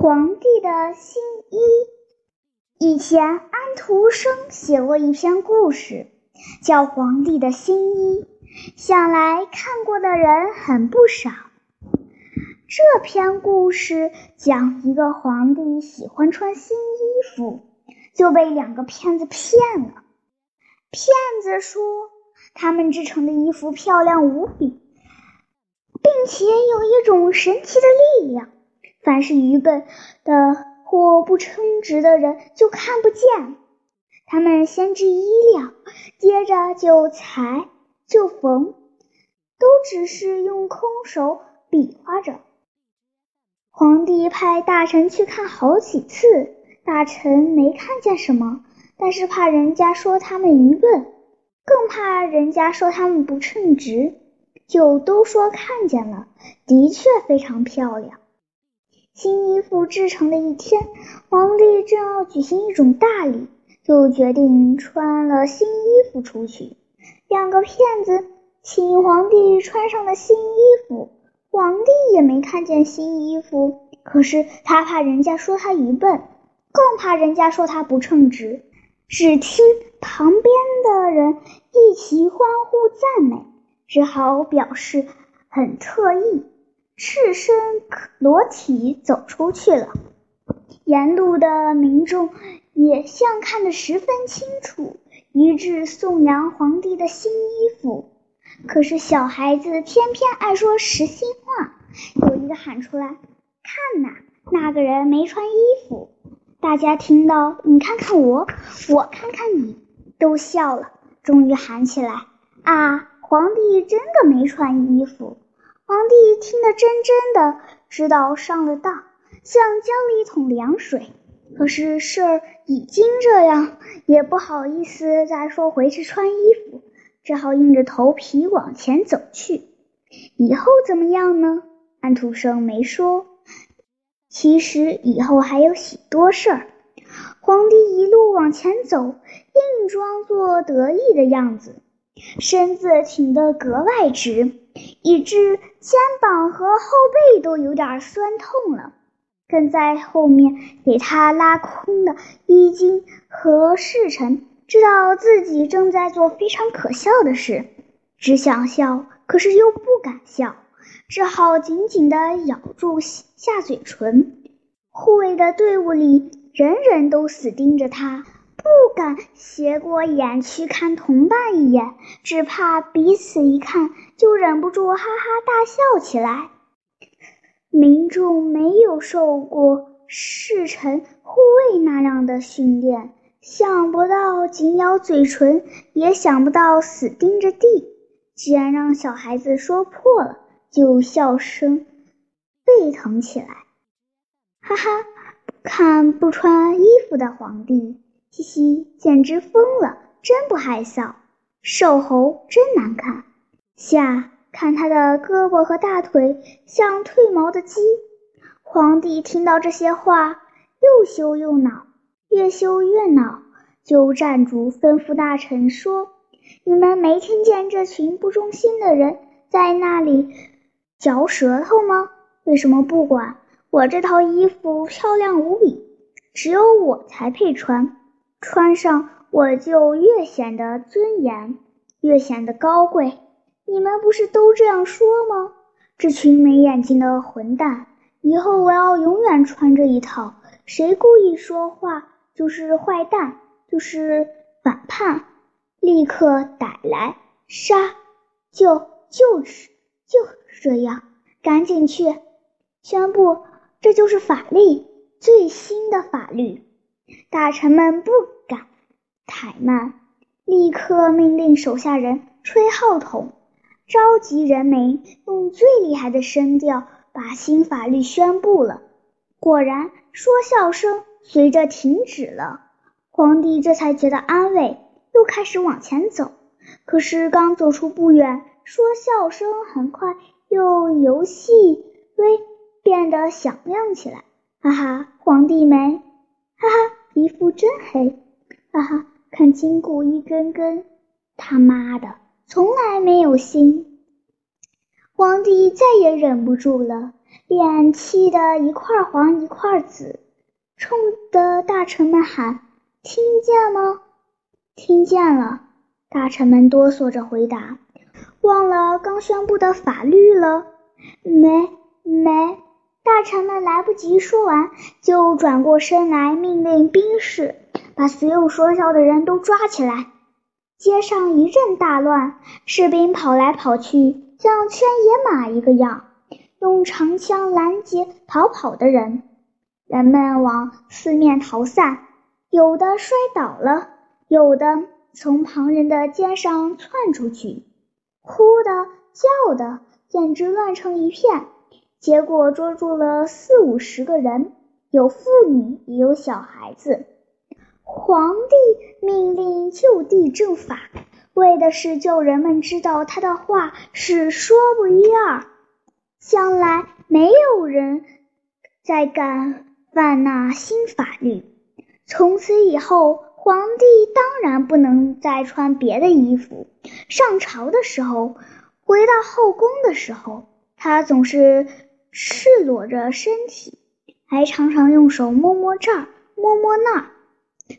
皇帝的新衣。以前安徒生写过一篇故事，叫《皇帝的新衣》，想来看过的人很不少。这篇故事讲一个皇帝喜欢穿新衣服，就被两个骗子骗了。骗子说他们制成的衣服漂亮无比，并且有一种神奇的力量。凡是愚笨的或不称职的人就看不见。他们先织衣料，接着就裁就缝，都只是用空手比划着。皇帝派大臣去看好几次，大臣没看见什么，但是怕人家说他们愚笨，更怕人家说他们不称职，就都说看见了，的确非常漂亮。新衣服制成的一天，皇帝正要举行一种大礼，就决定穿了新衣服出去。两个骗子请皇帝穿上了新衣服，皇帝也没看见新衣服，可是他怕人家说他愚笨，更怕人家说他不称职。只听旁边的人一齐欢呼赞美，只好表示很特意。赤身裸体走出去了，沿路的民众也像看得十分清楚，一致颂扬皇帝的新衣服。可是小孩子偏偏爱说实心话，有一个喊出来：“看呐，那个人没穿衣服。”大家听到，你看看我，我看看你，都笑了。终于喊起来：“啊，皇帝真的没穿衣服！”皇帝听得真真的知道上了当，像浇了一桶凉水。可是事儿已经这样，也不好意思再说回去穿衣服，只好硬着头皮往前走去。以后怎么样呢？安徒生没说。其实以后还有许多事儿。皇帝一路往前走，硬装作得意的样子，身子挺得格外直。以致肩膀和后背都有点酸痛了。跟在后面给他拉空的衣襟和侍臣知道自己正在做非常可笑的事，只想笑，可是又不敢笑，只好紧紧地咬住下嘴唇。护卫的队伍里，人人都死盯着他。不敢斜过眼去看同伴一眼，只怕彼此一看就忍不住哈哈大笑起来。民众没有受过侍臣护卫那样的训练，想不到紧咬嘴唇，也想不到死盯着地。既然让小孩子说破了，就笑声沸腾起来。哈哈，看不穿衣服的皇帝。嘻嘻，简直疯了！真不害臊，瘦猴真难看。下看他的胳膊和大腿像褪毛的鸡。皇帝听到这些话，又羞又恼，越羞越恼，就站住，吩咐大臣说：“你们没听见这群不忠心的人在那里嚼舌头吗？为什么不管？我这套衣服漂亮无比，只有我才配穿。”穿上我就越显得尊严，越显得高贵。你们不是都这样说吗？这群没眼睛的混蛋！以后我要永远穿这一套。谁故意说话就是坏蛋，就是反叛，立刻逮来杀！就就是就这样，赶紧去宣布，这就是法律，最新的法律。大臣们不敢怠慢，立刻命令手下人吹号筒，召集人民，用最厉害的声调把新法律宣布了。果然，说笑声随着停止了。皇帝这才觉得安慰，又开始往前走。可是刚走出不远，说笑声很快又由细微变得响亮起来。哈哈，皇帝没，哈哈。皮肤真黑，哈哈！看筋骨一根根，他妈的，从来没有心。皇帝再也忍不住了，脸气得一块黄一块紫，冲的大臣们喊：“听见吗？听见了。”大臣们哆嗦着回答：“忘了刚宣布的法律了？”“没，没。”大臣们来不及说完，就转过身来命令兵士把所有说笑的人都抓起来。街上一阵大乱，士兵跑来跑去，像圈野马一个样，用长枪拦截逃跑的人。人们往四面逃散，有的摔倒了，有的从旁人的肩上窜出去，哭的叫的，简直乱成一片。结果捉住了四五十个人，有妇女也有小孩子。皇帝命令就地正法，为的是叫人们知道他的话是说不一二，将来没有人再敢犯那新法律。从此以后，皇帝当然不能再穿别的衣服。上朝的时候，回到后宫的时候，他总是。赤裸着身体，还常常用手摸摸这儿，摸摸那儿，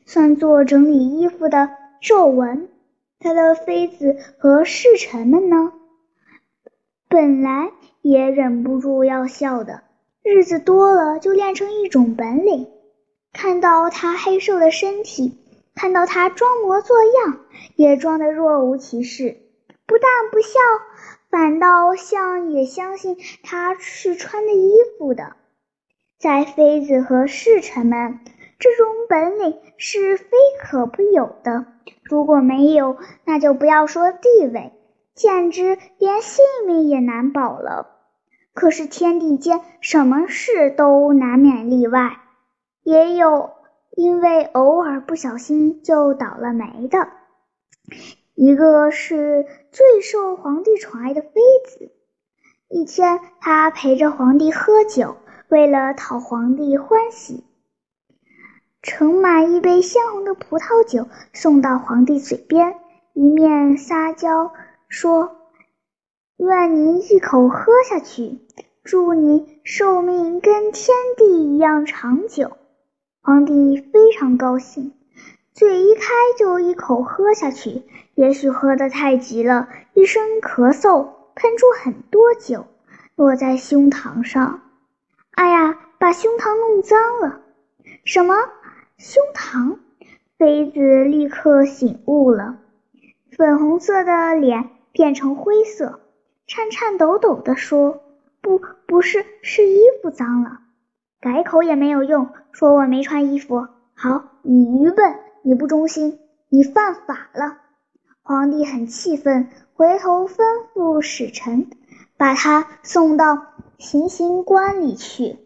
算作整理衣服的皱纹。他的妃子和侍臣们呢，本来也忍不住要笑的，日子多了就练成一种本领。看到他黑瘦的身体，看到他装模作样，也装得若无其事，不但不笑。反倒像也相信他是穿的衣服的，在妃子和侍臣们，这种本领是非可不有的。如果没有，那就不要说地位，简直连性命也难保了。可是天地间什么事都难免例外，也有因为偶尔不小心就倒了霉的。一个是最受皇帝宠爱的妃子。一天，她陪着皇帝喝酒，为了讨皇帝欢喜，盛满一杯鲜红的葡萄酒送到皇帝嘴边，一面撒娇说：“愿您一口喝下去，祝你寿命跟天地一样长久。”皇帝非常高兴。嘴一开就一口喝下去，也许喝得太急了，一声咳嗽，喷出很多酒，落在胸膛上。哎呀，把胸膛弄脏了！什么胸膛？妃子立刻醒悟了，粉红色的脸变成灰色，颤颤抖抖地说：“不，不是，是衣服脏了。改口也没有用，说我没穿衣服。好，你愚笨。”你不忠心，你犯法了！皇帝很气愤，回头吩咐使臣把他送到行刑官里去。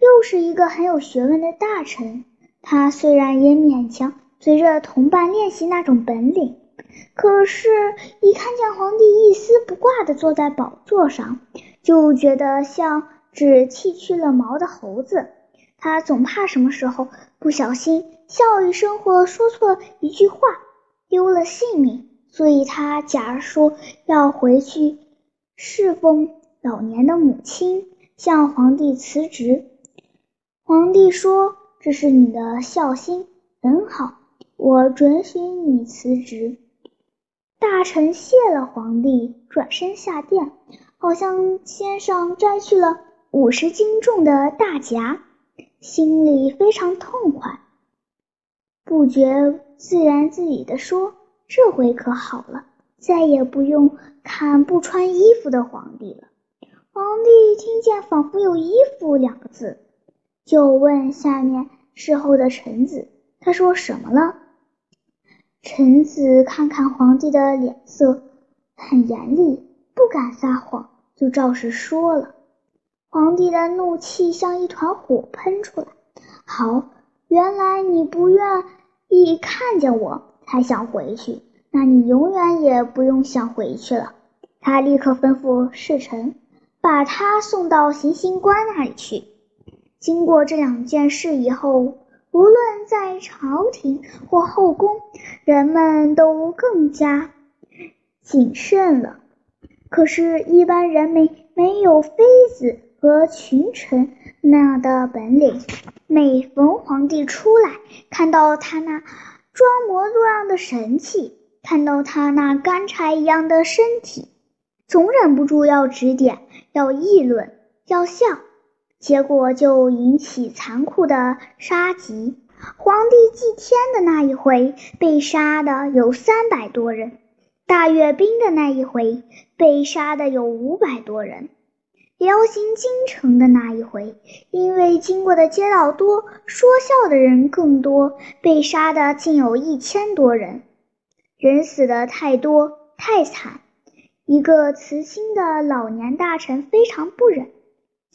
又是一个很有学问的大臣，他虽然也勉强随着同伴练习那种本领，可是，一看见皇帝一丝不挂地坐在宝座上，就觉得像只剃去了毛的猴子。他总怕什么时候不小心。笑一声，或说错一句话，丢了性命，所以他假说要回去侍奉老年的母亲，向皇帝辞职。皇帝说：“这是你的孝心，很好，我准许你辞职。”大臣谢了皇帝，转身下殿，好像肩上摘去了五十斤重的大夹，心里非常痛快。不觉自然自语地说：“这回可好了，再也不用看不穿衣服的皇帝了。”皇帝听见仿佛有“衣服”两个字，就问下面侍候的臣子：“他说什么了？”臣子看看皇帝的脸色很严厉，不敢撒谎，就照实说了。皇帝的怒气像一团火喷出来。好。原来你不愿意看见我才想回去，那你永远也不用想回去了。他立刻吩咐侍臣把他送到行刑官那里去。经过这两件事以后，无论在朝廷或后宫，人们都更加谨慎了。可是，一般人民没有妃子和群臣那样的本领。每逢皇帝出来，看到他那装模作样的神气，看到他那干柴一样的身体，总忍不住要指点、要议论、要笑，结果就引起残酷的杀机。皇帝祭天的那一回，被杀的有三百多人；大阅兵的那一回，被杀的有五百多人。辽行京城的那一回，因为经过的街道多，说笑的人更多，被杀的竟有一千多人。人死的太多太惨，一个慈心的老年大臣非常不忍，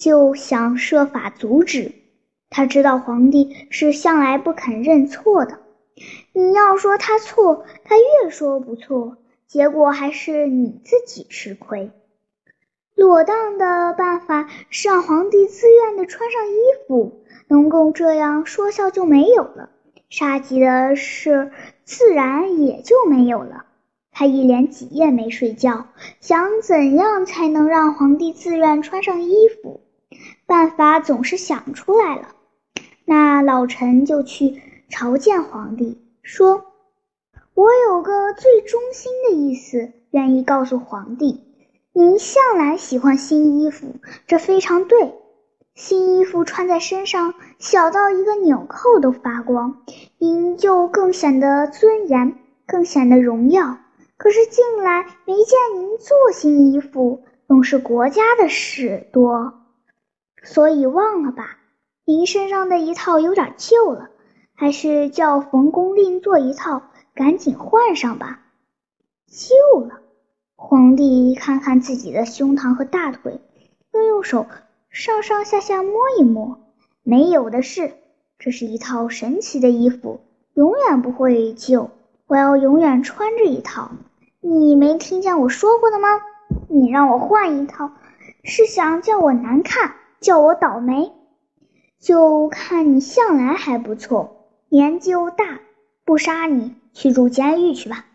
就想设法阻止。他知道皇帝是向来不肯认错的，你要说他错，他越说不错，结果还是你自己吃亏。妥当的办法是让皇帝自愿的穿上衣服，能够这样说笑就没有了，杀鸡的事自然也就没有了。他一连几夜没睡觉，想怎样才能让皇帝自愿穿上衣服，办法总是想出来了。那老臣就去朝见皇帝，说：“我有个最忠心的意思，愿意告诉皇帝。”您向来喜欢新衣服，这非常对。新衣服穿在身上，小到一个纽扣都发光，您就更显得尊严，更显得荣耀。可是近来没见您做新衣服，总是国家的事多，所以忘了吧。您身上的一套有点旧了，还是叫冯公令做一套，赶紧换上吧。旧了。皇帝看看自己的胸膛和大腿，又用手上上下下摸一摸，没有的事。这是一套神奇的衣服，永远不会旧。我要永远穿这一套。你没听见我说过的吗？你让我换一套，是想叫我难看，叫我倒霉。就看你向来还不错，年纪又大，不杀你，去住监狱去吧。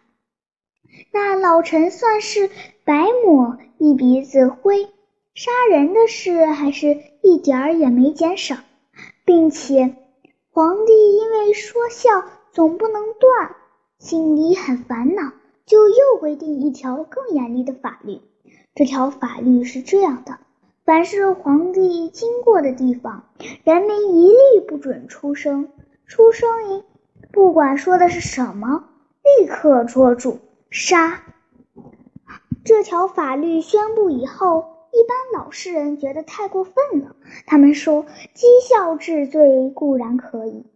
那老臣算是白抹一鼻子灰，杀人的事还是一点儿也没减少，并且皇帝因为说笑总不能断，心里很烦恼，就又规定一条更严厉的法律。这条法律是这样的：凡是皇帝经过的地方，人民一律不准出声，出声音，不管说的是什么，立刻捉住。杀！这条法律宣布以后，一般老实人觉得太过分了。他们说，讥笑治罪固然可以，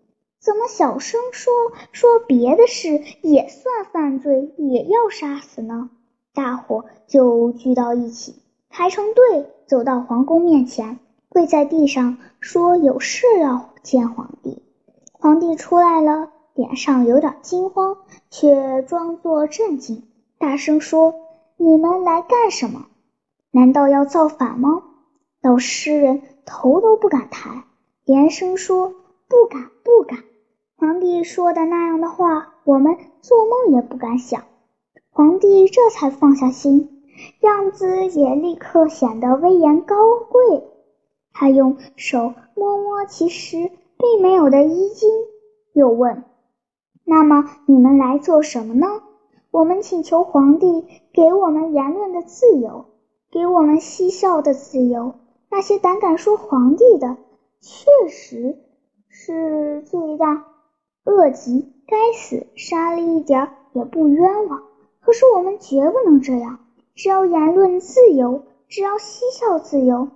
怎么小声说说别的事也算犯罪，也要杀死呢？大伙就聚到一起，排成队走到皇宫面前，跪在地上说有事要见皇帝。皇帝出来了。脸上有点惊慌，却装作镇静，大声说：“你们来干什么？难道要造反吗？”老诗人头都不敢抬，连声说：“不敢，不敢。”皇帝说的那样的话，我们做梦也不敢想。皇帝这才放下心，样子也立刻显得威严高贵。他用手摸摸其实并没有的衣襟，又问。那么你们来做什么呢？我们请求皇帝给我们言论的自由，给我们嬉笑的自由。那些胆敢说皇帝的，确实是罪大恶极，该死，杀了一点也不冤枉。可是我们绝不能这样，只要言论自由，只要嬉笑自由，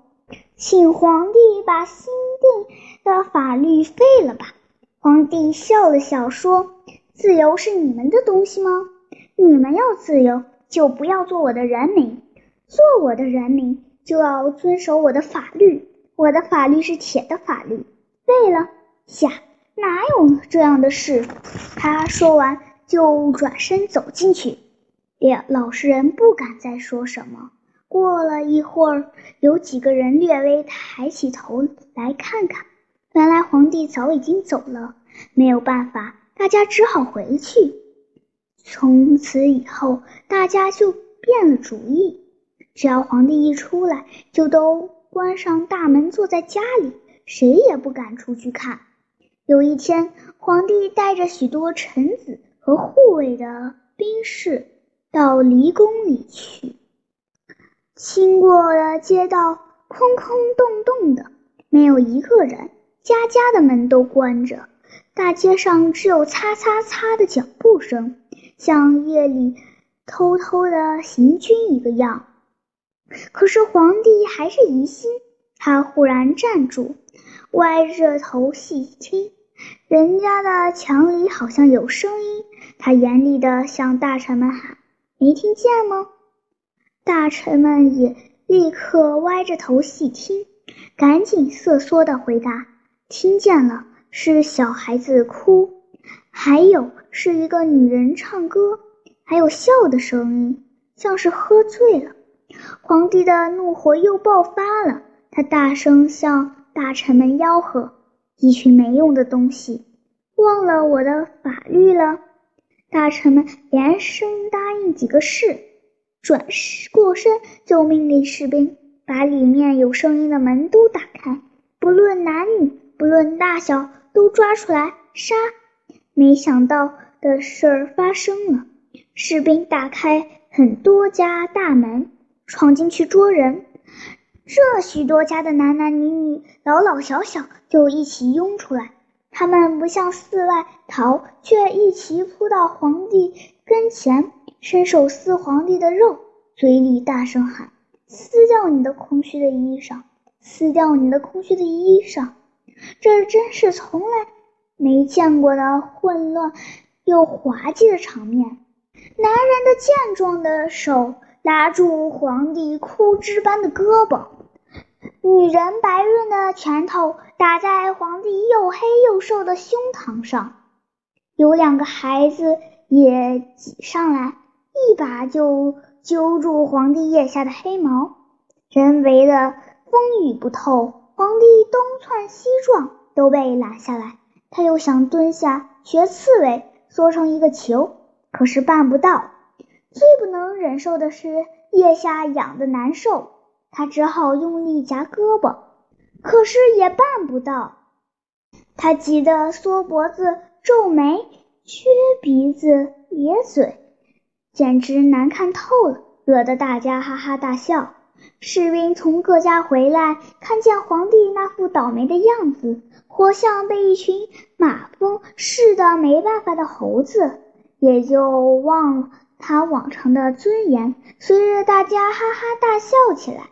请皇帝把新定的法律废了吧。皇帝笑了笑说。自由是你们的东西吗？你们要自由，就不要做我的人民；做我的人民，就要遵守我的法律。我的法律是铁的法律。废了下，哪有这样的事？他说完就转身走进去。老老实人不敢再说什么。过了一会儿，有几个人略微抬起头来看看，原来皇帝早已经走了。没有办法。大家只好回去。从此以后，大家就变了主意，只要皇帝一出来，就都关上大门，坐在家里，谁也不敢出去看。有一天，皇帝带着许多臣子和护卫的兵士到离宫里去，经过的街道空空洞洞的，没有一个人，家家的门都关着，大街上只有擦擦擦的脚步声，像夜里偷偷的行军一个样。可是皇帝还是疑心，他忽然站住，歪着头细听，人家的墙里好像有声音。他严厉地向大臣们喊：“没听见吗？”大臣们也立刻歪着头细听，赶紧瑟缩的回答：“听见了，是小孩子哭，还有是一个女人唱歌，还有笑的声音，像是喝醉了。”皇帝的怒火又爆发了，他大声向大臣们吆喝：“一群没用的东西，忘了我的法律了！”大臣们连声答应几个是，转过身就命令士兵把里面有声音的门都打开，不论男女，不论大小，都抓出来杀。没想到的事儿发生了，士兵打开很多家大门。闯进去捉人，这许多家的男男女女、老老小小就一起拥出来。他们不向寺外逃，却一齐扑到皇帝跟前，伸手撕皇帝的肉，嘴里大声喊：“撕掉你的空虚的衣裳，撕掉你的空虚的衣裳！”这真是从来没见过的混乱又滑稽的场面。男人的健壮的手。拉住皇帝枯枝般的胳膊，女人白润的拳头打在皇帝又黑又瘦的胸膛上，有两个孩子也挤上来，一把就揪住皇帝腋下的黑毛，人围得风雨不透，皇帝东窜西撞都被拦下来。他又想蹲下学刺猬，缩成一个球，可是办不到。最不能忍受的是腋下痒的难受，他只好用力夹胳膊，可是也办不到。他急得缩脖子、皱眉、撅鼻子、咧嘴，简直难看透了，惹得大家哈哈大笑。士兵从各家回来，看见皇帝那副倒霉的样子，活像被一群马蜂似的没办法的猴子，也就忘了。他往常的尊严，随着大家哈哈大笑起来。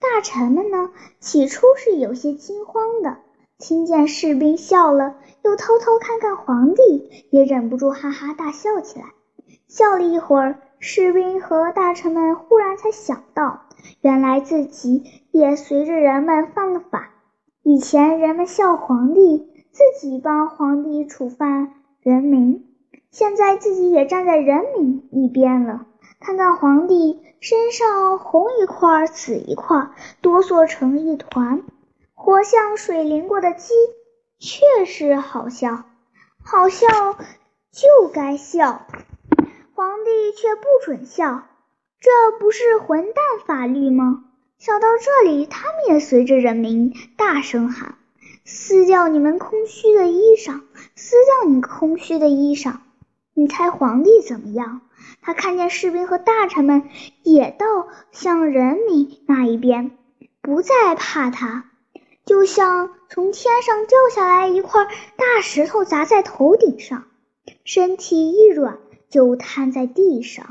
大臣们呢，起初是有些惊慌的，听见士兵笑了，又偷偷看看皇帝，也忍不住哈哈大笑起来。笑了一会儿，士兵和大臣们忽然才想到，原来自己也随着人们犯了法。以前人们笑皇帝，自己帮皇帝处罚人民。现在自己也站在人民一边了，看看皇帝身上红一块紫一块，哆嗦成一团，活像水淋过的鸡，确实好笑，好笑就该笑，皇帝却不准笑，这不是混蛋法律吗？笑到这里，他们也随着人民大声喊：“撕掉你们空虚的衣裳，撕掉你空虚的衣裳！”你猜皇帝怎么样？他看见士兵和大臣们也倒向人民那一边，不再怕他，就像从天上掉下来一块大石头砸在头顶上，身体一软就瘫在地上。